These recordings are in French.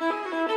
thank you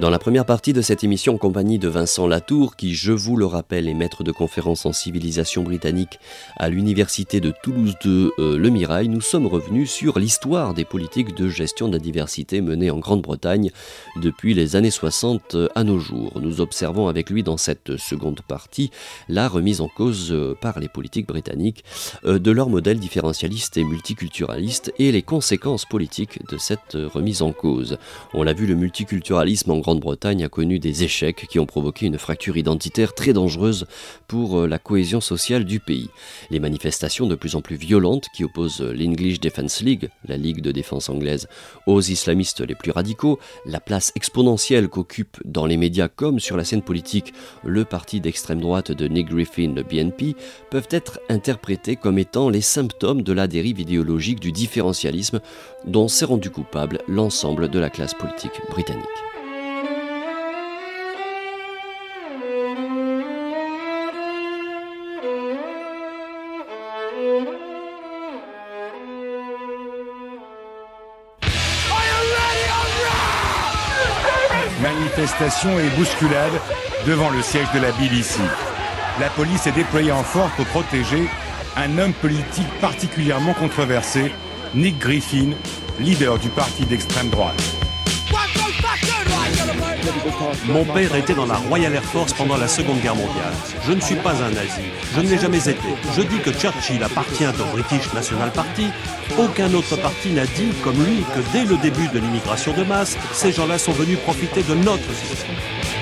Dans la première partie de cette émission en compagnie de Vincent Latour, qui, je vous le rappelle, est maître de conférence en civilisation britannique à l'université de Toulouse de euh, Le Mirail, nous sommes revenus sur l'histoire des politiques de gestion de la diversité menées en Grande-Bretagne depuis les années 60 à nos jours. Nous observons avec lui dans cette seconde partie la remise en cause euh, par les politiques britanniques euh, de leur modèle différentialiste et multiculturaliste et les conséquences politiques de cette remise en cause. On l'a vu, le multiculturalisme en Grande-Bretagne a connu des échecs qui ont provoqué une fracture identitaire très dangereuse pour euh, la cohésion sociale du pays. Les manifestations de plus en plus violentes qui opposent l'English Defence League, la Ligue de défense anglaise, aux islamistes les plus radicaux, la place exponentielle qu'occupe dans les médias comme sur la scène politique le parti d'extrême droite de Nick Griffin, le BNP, peuvent être interprétés comme étant les symptômes de la dérive idéologique du différentialisme dont s'est rendu coupable l'ensemble de la classe politique britannique. Manifestation et bousculade devant le siège de la BBC. La police est déployée en force pour protéger un homme politique particulièrement controversé, Nick Griffin, leader du parti d'extrême droite. Mon père était dans la Royal Air Force pendant la Seconde Guerre mondiale. Je ne suis pas un nazi. Je ne l'ai jamais été. Je dis que Churchill appartient au British National Party. Aucun autre parti n'a dit, comme lui, que dès le début de l'immigration de masse, ces gens-là sont venus profiter de notre système.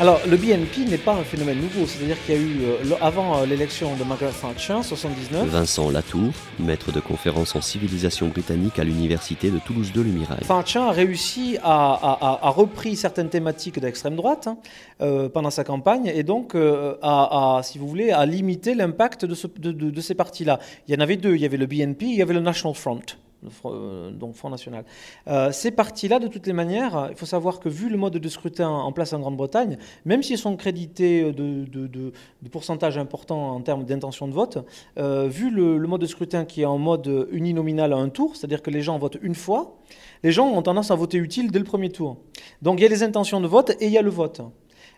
Alors, le BNP n'est pas un phénomène nouveau, c'est-à-dire qu'il y a eu, euh, avant euh, l'élection de Margaret Thatcher en 79. Vincent Latour, maître de conférence en civilisation britannique à l'université de Toulouse de Lumirail. Thatcher a réussi à, a repris certaines thématiques d'extrême droite hein, euh, pendant sa campagne et donc à, si vous voulez, à limiter l'impact de, de, de ces partis-là. Il y en avait deux, il y avait le BNP, il y avait le National Front. Euh, donc Front National. Euh, ces partis-là, de toutes les manières, il faut savoir que vu le mode de scrutin en place en Grande-Bretagne, même s'ils sont crédités de, de, de, pourcentage important en termes d'intention de vote, euh, vu le, mode de scrutin qui est en mode uninominal à un tour, c'est-à-dire que les gens votent une fois, les gens ont tendance à voter utile dès le premier tour. Donc il y a les intentions de vote et il y a le vote.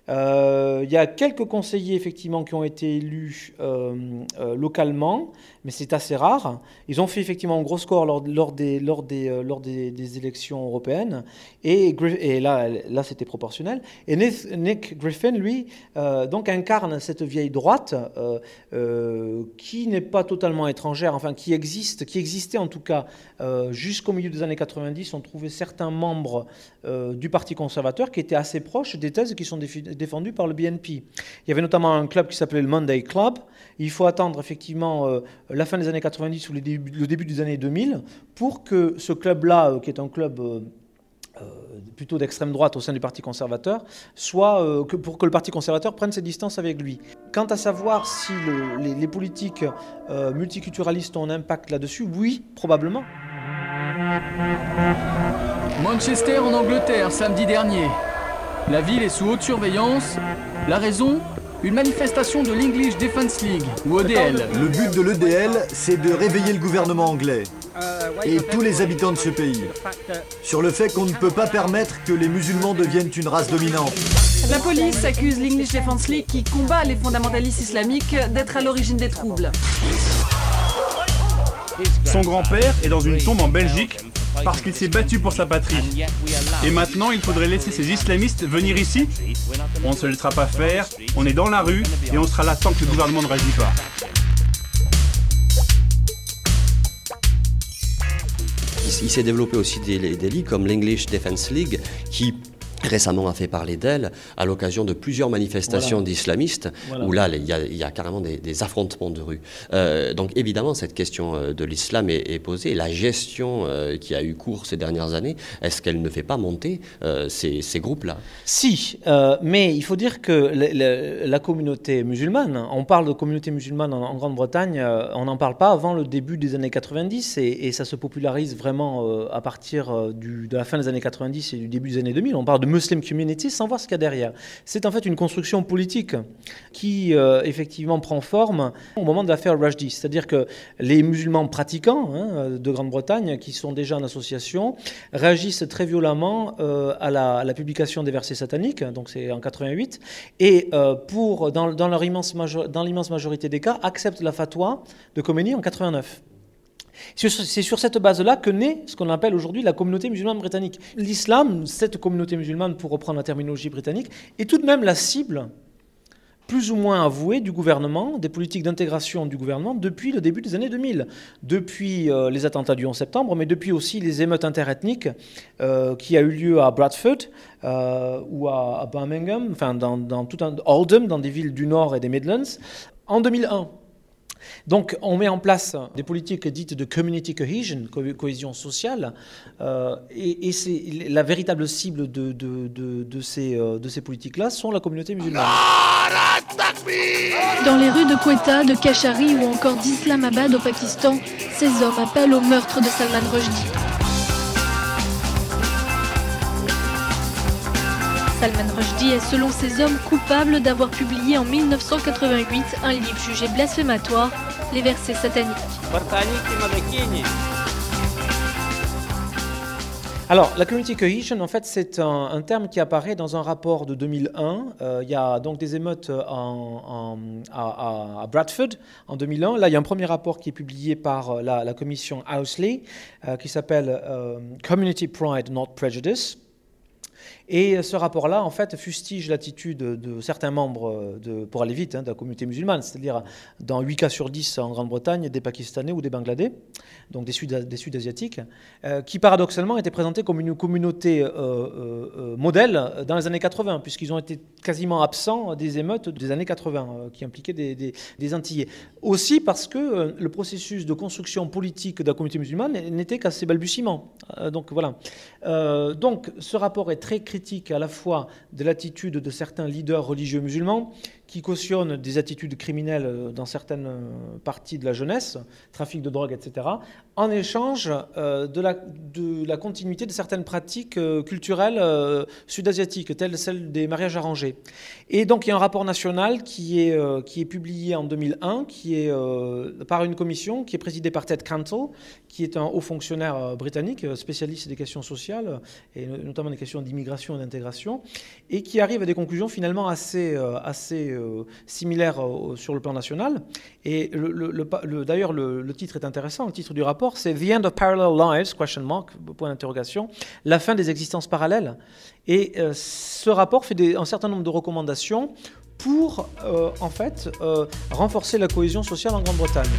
Euh, il y a quelques conseillers effectivement qui ont été élus euh, euh, localement, mais c'est assez rare. Ils ont fait effectivement un gros score lors, des, lors, des, lors des, élections européennes, et, et là, là c'était proportionnel. Et Nick, Griffin, lui, donc incarne cette vieille droite qui n'est pas totalement étrangère, enfin qui existe, qui existait en tout cas jusqu'au milieu des années 90. On trouvait certains membres du Parti conservateur qui étaient assez proches des thèses qui sont définies défendu par le BNP. Il y avait notamment un club qui s'appelait le Monday Club. Il faut attendre effectivement euh, la fin des années 90 ou le début, des années 2000 pour que ce club-là, euh, qui est un club euh, plutôt d'extrême droite au sein du Parti conservateur, soit pour que le Parti conservateur prenne ses distances avec lui. Quant à savoir si les, politiques multiculturalistes ont un impact là-dessus, oui, probablement. Manchester en Angleterre, samedi dernier. La ville est sous haute surveillance. La raison Une manifestation de l'English Defence League, ou EDL. Le but de l'EDL, c'est de réveiller le gouvernement anglais et tous les habitants de ce pays sur le fait qu'on ne peut pas permettre que les musulmans deviennent une race dominante. La police accuse l'English Defence League, qui combat les fondamentalistes islamiques, d'être à l'origine des troubles. Son grand-père est dans une tombe en Belgique parce qu'il s'est battu pour sa patrie. Et maintenant, il faudrait laisser ces islamistes venir ici On ne se laissera pas faire, on est dans la rue et on sera là tant que le gouvernement ne réagit pas. Il s'est développé aussi des, des ligues comme l'English Defence League qui récemment a fait parler d'elle à l'occasion de plusieurs manifestations d'islamistes où là il y, a, carrément des, affrontements de rue. Euh, donc évidemment cette question euh, de l'islam est, posée. La gestion euh, qui a eu cours ces dernières années, est-ce qu'elle ne fait pas monter ces, groupes-là? Si, mais il faut dire que la, communauté musulmane, on parle de communauté musulmane en, Grande-Bretagne, on n'en parle pas avant le début des années 90 et, ça se popularise vraiment à partir de la fin des années 90 et du début des années 2000. On parle de Muslim community sans voir ce qu'il y a derrière. C'est en fait une construction politique qui effectivement prend forme au moment de l'affaire Rushdie. C'est-à-dire que les musulmans pratiquants hein, de Grande-Bretagne, qui sont déjà en association, réagissent très violemment à la, à, la, publication des versets sataniques, donc c'est en 88, et pour, dans, dans l'immense majorité des cas, acceptent la fatwa de Khomeini en 89. C'est sur cette base-là que naît ce qu'on appelle aujourd'hui la communauté musulmane britannique. L'islam, cette communauté musulmane, pour reprendre la terminologie britannique, est tout de même la cible plus ou moins avouée du gouvernement, des politiques d'intégration du gouvernement depuis le début des années 2000, depuis euh, les attentats du 11 septembre, mais depuis aussi les émeutes interethniques euh, qui a eu lieu à Bradford euh, ou à, Birmingham, enfin dans, dans tout un Oldham, dans des villes du Nord et des Midlands, en 2001. Donc on met en place des politiques dites de community cohesion, cohésion sociale, euh, et, c'est la véritable cible de, ces, euh, ces politiques-là sont la communauté musulmane. Dans les rues de Quetta, de Kashari ou encore d'Islamabad au Pakistan, ces hommes appellent au meurtre de Salman Rushdie. Salman Rushdie est selon ces hommes coupable d'avoir publié en 1988 un livre jugé blasphématoire, les versets sataniques. Alors, la community cohesion, en fait, c'est un, terme qui apparaît dans un rapport de 2001. Euh, il y a donc des émeutes à, Bradford en 2001. Là, il y a un premier rapport qui est publié par euh, la, commission Housley, euh, qui s'appelle Community Pride, Not Prejudice. Et ce rapport-là, en fait, fustige l'attitude de certains membres, de, pour aller vite, hein, de la communauté musulmane, c'est-à-dire dans 8 cas sur 10 en Grande-Bretagne, des Pakistanais ou des Bangladais, donc des Sud-Asiatiques, euh, qui paradoxalement étaient présentés comme une communauté euh, euh, modèle dans les années 80, puisqu'ils ont été quasiment absents des émeutes des années 80, qui impliquaient des, des, des, Antillais. Aussi parce que le processus de construction politique de la communauté musulmane n'était qu'à ses balbutiements. donc voilà. Donc ce rapport est très critique à la fois de l'attitude de certains leaders religieux musulmans qui cautionnent des attitudes criminelles euh, dans certaines euh, parties de la jeunesse, trafic de drogue, etc., en échange euh, de la, de la continuité de certaines pratiques culturelles sud-asiatiques, telles celles des mariages arrangés. Et donc il y a un rapport national qui est, qui est publié en 2001, qui est par une commission qui est présidée par Ted Cantle, qui est un haut fonctionnaire britannique, spécialiste des questions sociales, et notamment des questions d'immigration et d'intégration, et qui arrive à des conclusions finalement assez, assez euh, similaire euh, sur le plan national. Et le, d'ailleurs, le, titre est intéressant. Le titre du rapport, c'est The End of Parallel Lives, question mark, point d'interrogation, la fin des existences parallèles. Et euh, ce rapport fait des, un certain nombre de recommandations pour, en fait, renforcer la cohésion sociale en Grande-Bretagne.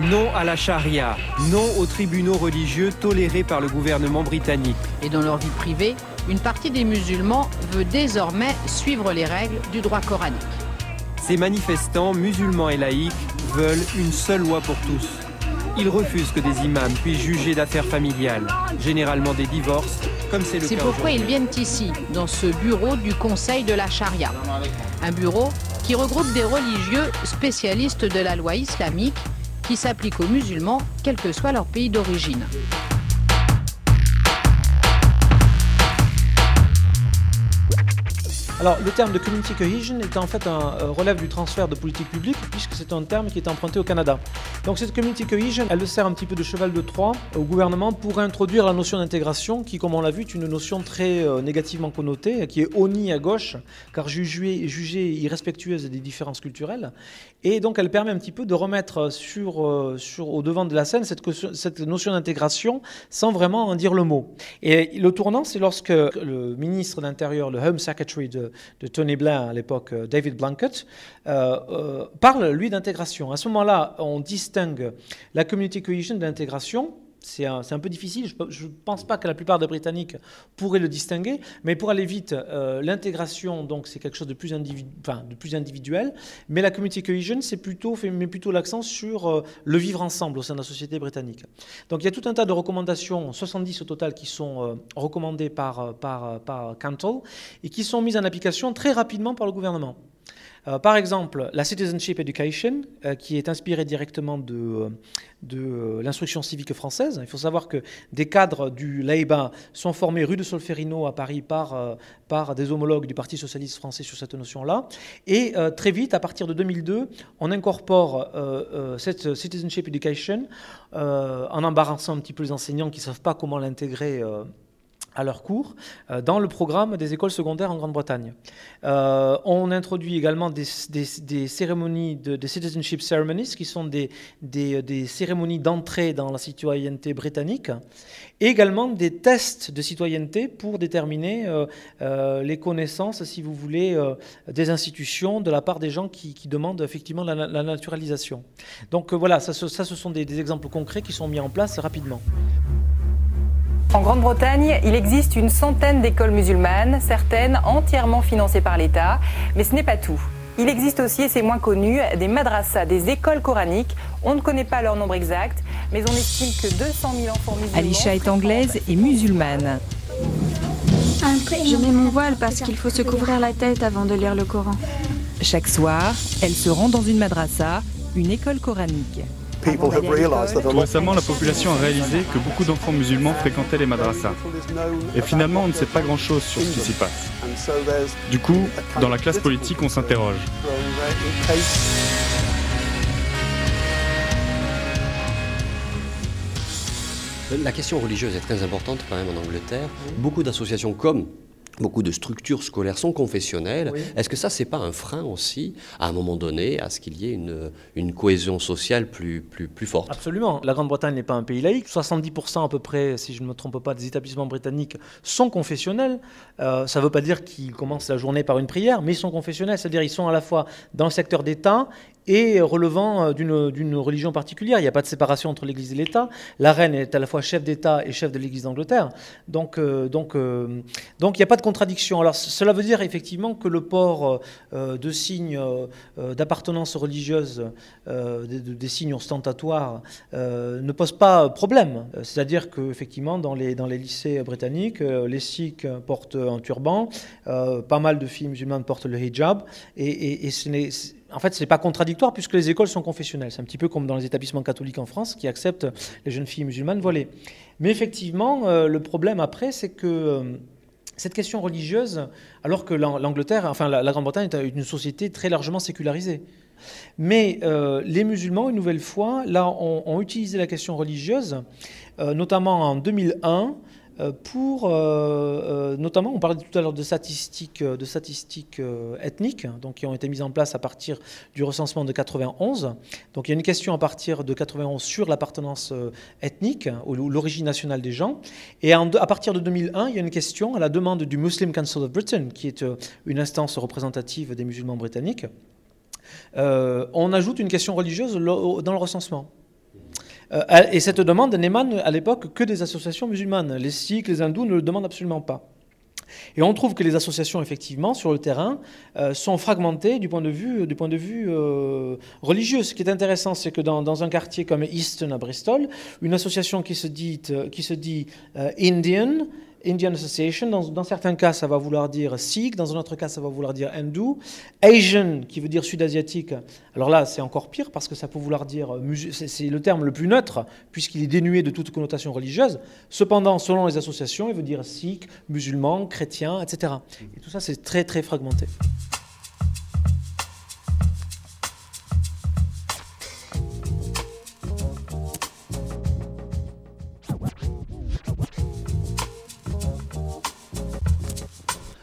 Non à la charia, non aux tribunaux religieux tolérés par le gouvernement britannique. Et dans leur vie privée, une partie des musulmans veut désormais suivre les règles du droit coranique. Ces manifestants, musulmans et laïcs, veulent une seule loi pour tous. Ils refusent que des imams puissent juger d'affaires familiales, généralement des divorces, comme c'est le cas. C'est pourquoi ils viennent ici, dans ce bureau du Conseil de la charia. Un bureau qui regroupe des religieux spécialistes de la loi islamique qui s'applique aux musulmans, quel que soit leur pays d'origine. Alors, le terme de community cohesion est en fait un euh, relève du transfert de politique publique, puisque c'est un terme qui est emprunté au Canada. Donc, cette community cohesion, elle sert un petit peu de cheval de Troie au gouvernement pour introduire la notion d'intégration, qui, comme on l'a vu, est une notion très euh, négativement connotée, qui est honnie à gauche, car jugée, jugée irrespectueuse des différences culturelles. Et donc, elle permet un petit peu de remettre sur, euh, sur, au devant de la scène cette, cette notion d'intégration sans vraiment en dire le mot. Et le tournant, c'est lorsque le ministre d'Intérieur, le Home Secretary de de, Tony Blair à l'époque, euh, David Blunkett, euh, euh, parle, lui, d'intégration. À ce moment-là, on distingue la community cohesion de l'intégration c'est un, peu difficile. Je ne pense pas que la plupart des Britanniques pourraient le distinguer, mais pour aller vite, euh, l'intégration, donc, c'est quelque chose de plus, de plus individuel, mais la community cohesion, c'est plutôt, met plutôt l'accent sur euh, le vivre ensemble au sein de la société britannique. Donc, il y a tout un tas de recommandations, 70 au total, qui sont euh, recommandées par, par, par Cantle et qui sont mises en application très rapidement par le gouvernement. Par exemple, la Citizenship Education, qui est inspirée directement de, de l'instruction civique française. Il faut savoir que des cadres du LAIBA sont formés rue de Solferino à Paris par, par des homologues du Parti socialiste français sur cette notion-là. Et très vite, à partir de 2002, on incorpore cette Citizenship Education en embarrassant un petit peu les enseignants qui ne savent pas comment l'intégrer à leur cours euh, dans le programme des écoles secondaires en Grande-Bretagne. Euh, on introduit également des, cérémonies de citizenship ceremonies, qui sont des, des cérémonies d'entrée dans la citoyenneté britannique, et également des tests de citoyenneté pour déterminer euh, les connaissances, si vous voulez, des institutions de la part des gens qui, demandent effectivement la, naturalisation. Donc voilà, ça ce sont des exemples concrets qui sont mis en place rapidement. En Grande-Bretagne, il existe une centaine d'écoles musulmanes, certaines entièrement financées par l'État, mais ce n'est pas tout. Il existe aussi, et c'est moins connu, des madrasas, des écoles coraniques. On ne connaît pas leur nombre exact, mais on estime que 200 000 enfants musulmans... Alisha est anglaise et musulmane. Je mets mon voile parce qu'il faut se couvrir la tête avant de lire le Coran. Chaque soir, elle se rend dans une madrasa, une école coranique. Récemment, la population a réalisé que beaucoup d'enfants musulmans fréquentaient les madrasas. Et finalement, on ne sait pas grand-chose sur ce qui s'y passe. Du coup, dans la classe politique, on s'interroge. La question religieuse est très importante quand même en Angleterre. Beaucoup d'associations comme Beaucoup de structures scolaires sont confessionnelles. Est-ce que ça, c'est pas un frein aussi, à un moment donné, à ce qu'il y ait une, une cohésion sociale plus, plus, plus forte? Absolument. La Grande-Bretagne n'est pas un pays laïque. 70% à peu près, si je ne me trompe pas, des établissements britanniques sont confessionnels. Euh, ça ne veut pas dire qu'ils commencent la journée par une prière, mais ils sont confessionnels. C'est-à-dire qu'ils sont à la fois dans le secteur d'État et relevant euh, d'une religion particulière. Il n'y a pas de séparation entre l'Église et l'État. La reine est à la fois chef d'État et chef de l'Église d'Angleterre. Donc, euh, donc, euh, donc, il n'y a pas de contradiction. Alors, cela veut dire effectivement que le port de signes d'appartenance religieuse, des, signes ostentatoires, ne pose pas problème. C'est-à-dire qu'effectivement, dans les, dans les lycées britanniques, les Sikhs portent un turban, pas mal de filles musulmanes portent le hijab, et, et ce n'est en fait, ce n'est pas contradictoire puisque les écoles sont confessionnelles. C'est un petit peu comme dans les établissements catholiques en France qui acceptent les jeunes filles musulmanes voilées. Mais effectivement, euh, le problème après, c'est que euh, cette question religieuse, alors que l'Angleterre, enfin la, Grande-Bretagne est une société très largement sécularisée. Mais euh, les musulmans, une nouvelle fois, là, ont utilisé la question religieuse, notamment en 2001, euh, pour, euh, euh, notamment, on parlait tout à l'heure de statistiques, de statistiques ethniques, donc qui ont été mises en place à partir du recensement de 91. Donc il y a une question à partir de 91 sur l'appartenance ethnique ou l'origine nationale des gens. Et à partir de 2001, il y a une question à la demande du Muslim Council of Britain, qui est une instance représentative des musulmans britanniques. on ajoute une question religieuse dans le recensement. Euh, et cette demande n'émane à l'époque que des associations musulmanes. Les sikhs, les hindous ne le demandent absolument pas. Et on trouve que les associations, effectivement, sur le terrain, euh, sont fragmentées du point de vue, du point de vue euh, religieux. Ce qui est intéressant, c'est que dans, un quartier comme Easton à Bristol, une association qui se dit, qui se dit Indian Indian Association, dans, certains cas, ça va vouloir dire Sikh, dans un autre cas, ça va vouloir dire hindou. Asian, qui veut dire sud-asiatique, alors là, c'est encore pire parce que ça peut vouloir dire, c'est le terme le plus neutre, puisqu'il est dénué de toute connotation religieuse. Cependant, selon les associations, il veut dire Sikh, musulman, chrétien, etc. Et tout ça, c'est très, très fragmenté.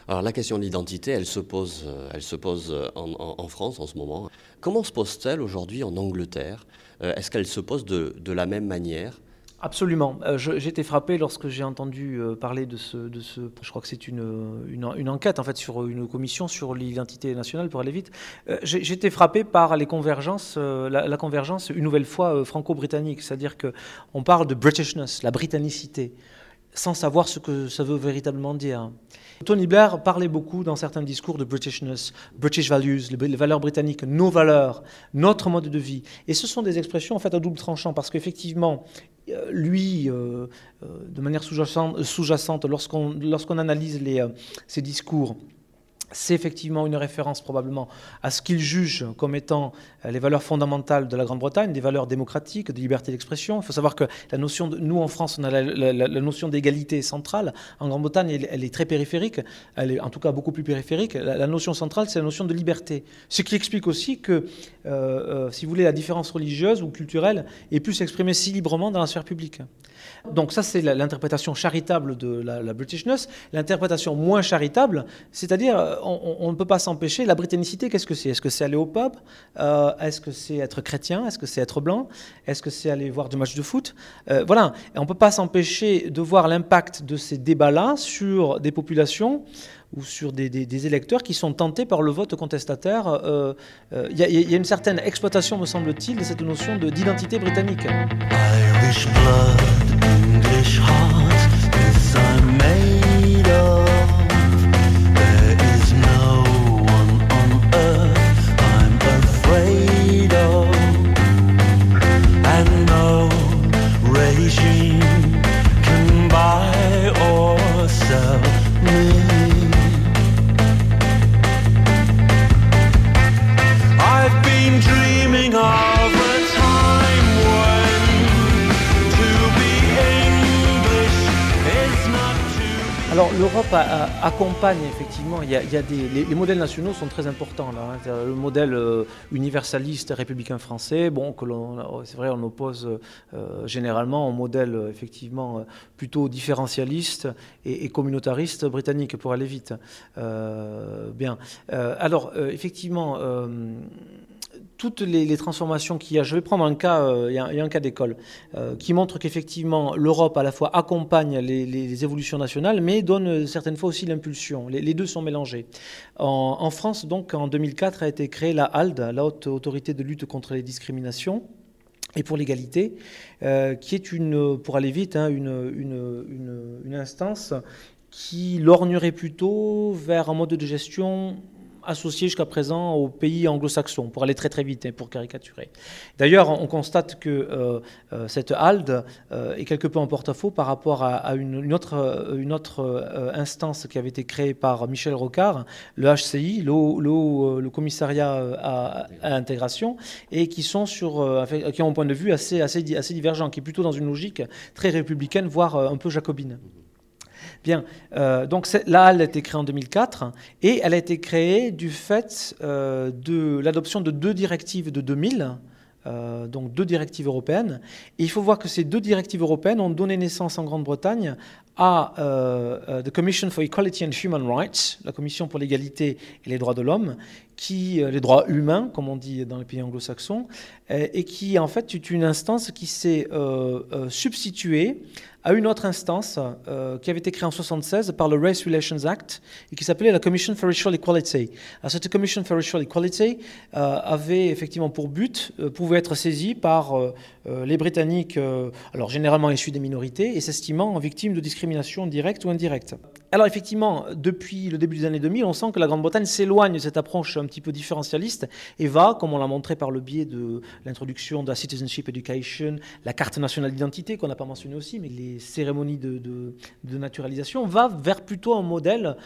Alors la question de l'identité, elle se pose, euh, elle se pose euh, en, France en ce moment. Comment se pose-t-elle aujourd'hui en Angleterre? Euh, Est-ce qu'elle se pose de, la même manière? Absolument. j'ai été frappé lorsque j'ai entendu parler de ce, de ce, Je crois que c'est une, une, enquête en fait sur une commission sur l'identité nationale pour aller vite. été frappé par les convergences, la, la, convergence une nouvelle fois franco-britannique, c'est-à-dire que on parle de Britishness, la britannicité, sans savoir ce que ça veut véritablement dire. Tony Blair parlait beaucoup dans certains discours de Britishness, British values, les valeurs britanniques, nos valeurs, notre mode de vie. Et ce sont des expressions en fait à double tranchant parce qu'effectivement, euh, lui, euh, euh, de manière sous-jacente, lorsqu'on analyse les, ses discours, c'est effectivement une référence probablement à ce qu'il juge comme étant euh, les valeurs fondamentales de la Grande-Bretagne, des valeurs démocratiques, de liberté d'expression. Il faut savoir que la notion nous en France, on a la, notion d'égalité centrale. En Grande-Bretagne, elle, est très périphérique, elle est en tout cas beaucoup plus périphérique. La, notion centrale, c'est la notion de liberté. Ce qui explique aussi que, euh, euh, si vous voulez, la différence religieuse ou culturelle ait pu s'exprimer si librement dans la sphère publique. Donc ça, c'est l'interprétation charitable de la, Britishness. L'interprétation moins charitable, c'est-à-dire, euh, on, ne peut pas s'empêcher. La britannicité, qu'est-ce que c'est? Est-ce que c'est aller au pub? Euh, Est-ce que c'est être chrétien? Est-ce que c'est être blanc? Est-ce que c'est aller voir du match de foot? Euh, Voilà. Et on ne peut pas s'empêcher de voir l'impact de ces débats-là sur des populations ou sur des, électeurs qui sont tentés par le vote contestataire. Il y, y, a une certaine exploitation, me semble-t-il, de cette notion d'identité britannique. Blood. 的伤 Alors l'Europe accompagne effectivement, il y a, des, les, modèles nationaux sont très importants. Hein. Le modèle euh, universaliste républicain français, bon, que c'est vrai, on oppose euh, généralement au modèle euh, effectivement plutôt différentialiste et, communautariste britannique pour aller vite. bien. alors effectivement toutes les, transformations qu'il y a, je vais prendre un cas, euh, il, y a, un cas d'école, euh, qui montre qu'effectivement l'Europe à la fois accompagne les, évolutions nationales, mais donne certaines fois aussi l'impulsion. Les, deux sont mélangés. En, France, donc, en 2004 a été créée la HALD, la Haute Autorité de lutte contre les discriminations et pour l'égalité, euh, qui est une, pour aller vite, hein, une, une, une instance qui lorgnerait plutôt vers un mode de gestion associé jusqu'à présent aux pays anglo-saxons, pour aller très très vite, et hein, pour caricaturer. D'ailleurs, on constate que euh, euh, cette HALD euh, est quelque peu en porte-à-faux par rapport à, une, autre, instance qui avait été créée par Michel Rocard, le HCI, le, commissariat à, l'intégration, et qui, sont sur, qui ont un point de vue assez, assez, assez divergent, qui est plutôt dans une logique très républicaine, voire un peu jacobine. Bien, euh, donc la halle a été créée en 2004 et elle a été créée du fait euh, de l'adoption de deux directives de 2000. Euh, donc deux directives européennes. Et il faut voir que ces deux directives européennes ont donné naissance en Grande-Bretagne à the Commission for Equality and Human Rights, la Commission pour l'égalité et les droits de l'homme, qui les droits humains, comme on dit dans les pays anglo-saxons, et qui en fait est une instance qui s'est substituée à une autre instance euh, qui avait été créée en 1976 par le Race Relations Act et qui s'appelait la Commission for Racial Equality. cette Commission for Racial Equality euh, avait effectivement pour but, euh, pouvait être saisie par les Britanniques, alors généralement issus des minorités, et s'estimant victimes de discrimination directe ou indirecte. Alors effectivement, depuis le début des années 2000, on sent que la Grande-Bretagne s'éloigne de cette approche un petit peu différentialiste et va, comme on l'a montré par le biais de l'introduction de la Citizenship Education, la carte nationale d'identité qu'on n'a pas mentionné aussi, mais les cérémonies de, naturalisation, va vers plutôt un modèle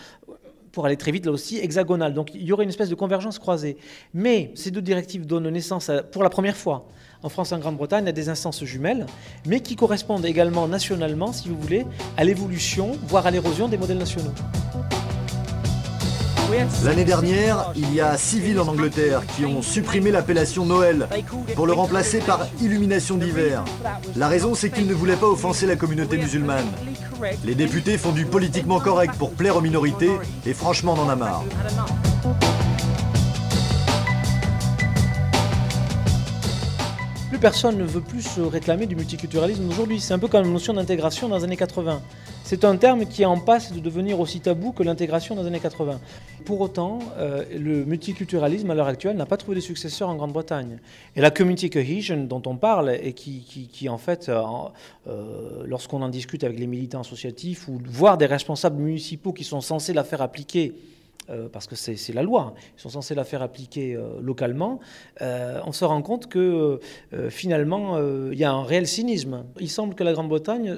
pour aller très vite là aussi, hexagonal. Donc il y aurait une espèce de convergence croisée. Mais ces deux directives donnent naissance pour la première fois en France et en Grande-Bretagne à des instances jumelles, mais qui correspondent également nationalement, si vous voulez, à l'évolution, voire à l'érosion des modèles nationaux. L'année dernière, il y a six villes en Angleterre qui ont supprimé l'appellation Noël pour le remplacer par Illumination d'hiver. La raison, c'est qu'ils ne voulaient pas offenser la communauté musulmane. Les députés font du politiquement correct pour plaire aux minorités et franchement, on en a marre. Personne ne veut plus se réclamer du multiculturalisme aujourd'hui. C'est un peu comme la notion d'intégration dans les années 80. C'est un terme qui est en passe de devenir aussi tabou que l'intégration dans les années 80. Pour autant, euh, le multiculturalisme à l'heure actuelle n'a pas trouvé de successeur en Grande-Bretagne. Et la community cohesion dont on parle, et qui, en fait, euh, euh, lorsqu'on en discute avec les militants associatifs ou voire des responsables municipaux qui sont censés la faire appliquer, parce que c'est la loi, ils sont censés la faire appliquer localement, on se rend compte que finalement, il y a un réel cynisme. Il semble que la Grande-Bretagne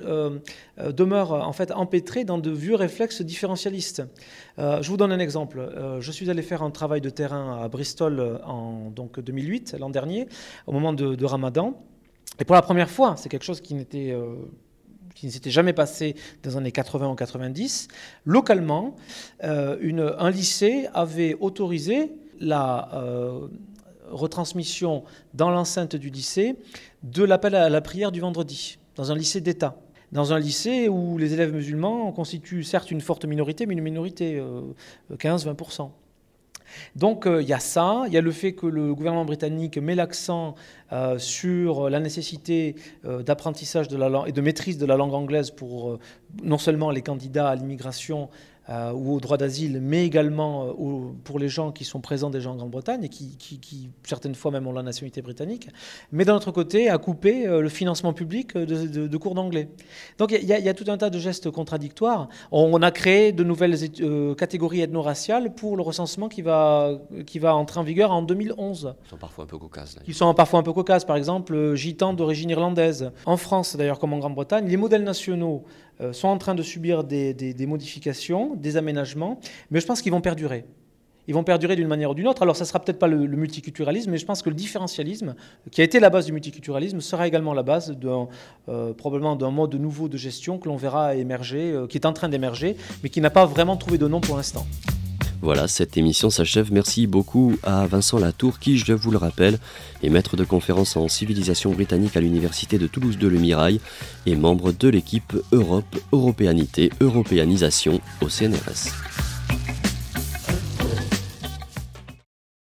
demeure en fait empêtrée dans de vieux réflexes différentialistes. je vous donne un exemple. je suis allé faire un travail de terrain à Bristol en donc, 2008, l'an dernier, au moment de, de Ramadan. Et pour la première fois, c'est quelque chose qui n'était euh, qui ne s'était jamais passé dans les années 80 ou 90, localement, euh, un lycée avait autorisé la euh, retransmission dans l'enceinte du lycée de l'appel à la prière du vendredi, dans un lycée d'État. Dans un lycée où les élèves musulmans constituent certes une forte minorité, mais une minorité, 15-20%. Donc euh, il y a ça, il y a le fait que le gouvernement britannique met l'accent euh, sur la nécessité euh, d'apprentissage de la langue et de maîtrise de la langue anglaise pour non seulement les candidats à l'immigration euh, ou au droit d'asile, mais également euh, pour les gens qui sont présents déjà en Grande-Bretagne et qui, qui, certaines fois même ont la nationalité britannique, mais d'un autre côté à couper euh, le financement public de, cours d'anglais. Donc il y, a tout un tas de gestes contradictoires. On, a créé de nouvelles catégories ethno-raciales pour le recensement qui va, qui va entrer en vigueur en 2011. Qui sont parfois un peu cocasses. Qui sont parfois un peu cocasses, par exemple gitans d'origine irlandaise. En France d'ailleurs comme en Grande-Bretagne, les modèles nationaux euh, sont en train de subir des, modifications, des aménagements, mais je pense qu'ils vont perdurer. Ils vont perdurer d'une manière ou d'une autre. Alors, ça sera peut-être pas le, multiculturalisme, mais je pense que le différentialisme, qui a été la base du multiculturalisme, sera également la base euh, probablement d'un mode nouveau de gestion que l'on verra émerger, euh, qui est en train d'émerger, mais qui n'a pas vraiment trouvé de nom pour l'instant. Voilà, cette émission s'achève. Merci beaucoup à Vincent Latour, qui, je vous le rappelle, est maître de conférence en civilisation britannique à l'Université de Toulouse de Le Mirail et membre de l'équipe Europe, Européanité, Européanisation au CNRS.